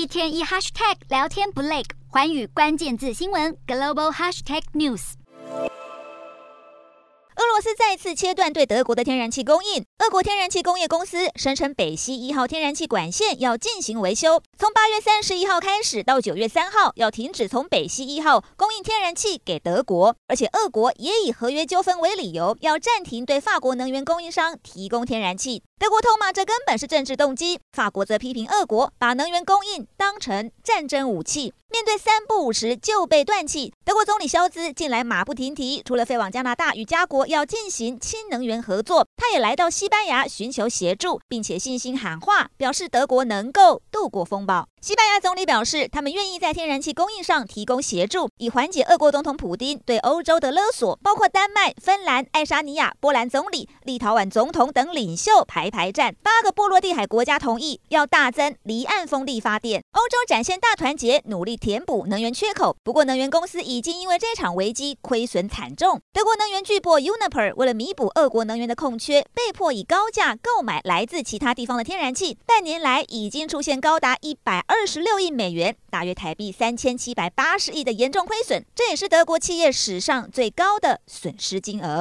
一天一 hashtag 聊天不累，环宇关键字新闻 global hashtag news。俄罗斯再次切断对德国的天然气供应。俄国天然气工业公司声称，北溪一号天然气管线要进行维修，从八月三十一号开始到九月三号要停止从北溪一号供应天然气给德国，而且俄国也以合约纠纷为理由，要暂停对法国能源供应商提供天然气。德国痛骂这根本是政治动机，法国则批评俄国把能源供应当成战争武器。面对三不五时就被断气，德国总理肖兹近来马不停蹄，除了飞往加拿大与加国要进行氢能源合作，他也来到西班牙寻求协助，并且信心喊话，表示德国能够度过风暴。西班牙总理表示，他们愿意在天然气供应上提供协助，以缓解俄国总统普丁对欧洲的勒索。包括丹麦、芬兰、爱沙尼亚、波兰总理、立陶宛总统等领袖排排排站。八个波罗的海国家同意要大增离岸风力发电。欧洲展现大团结，努力填补能源缺口。不过，能源公司已经因为这场危机亏损惨重。德国能源巨擘 Uniper 为了弥补俄国能源的空缺，被迫以高价购买来自其他地方的天然气。半年来，已经出现高达一百二十六亿美元，大约台币三千七百八十亿的严重亏损，这也是德国企业史上最高的损失金额。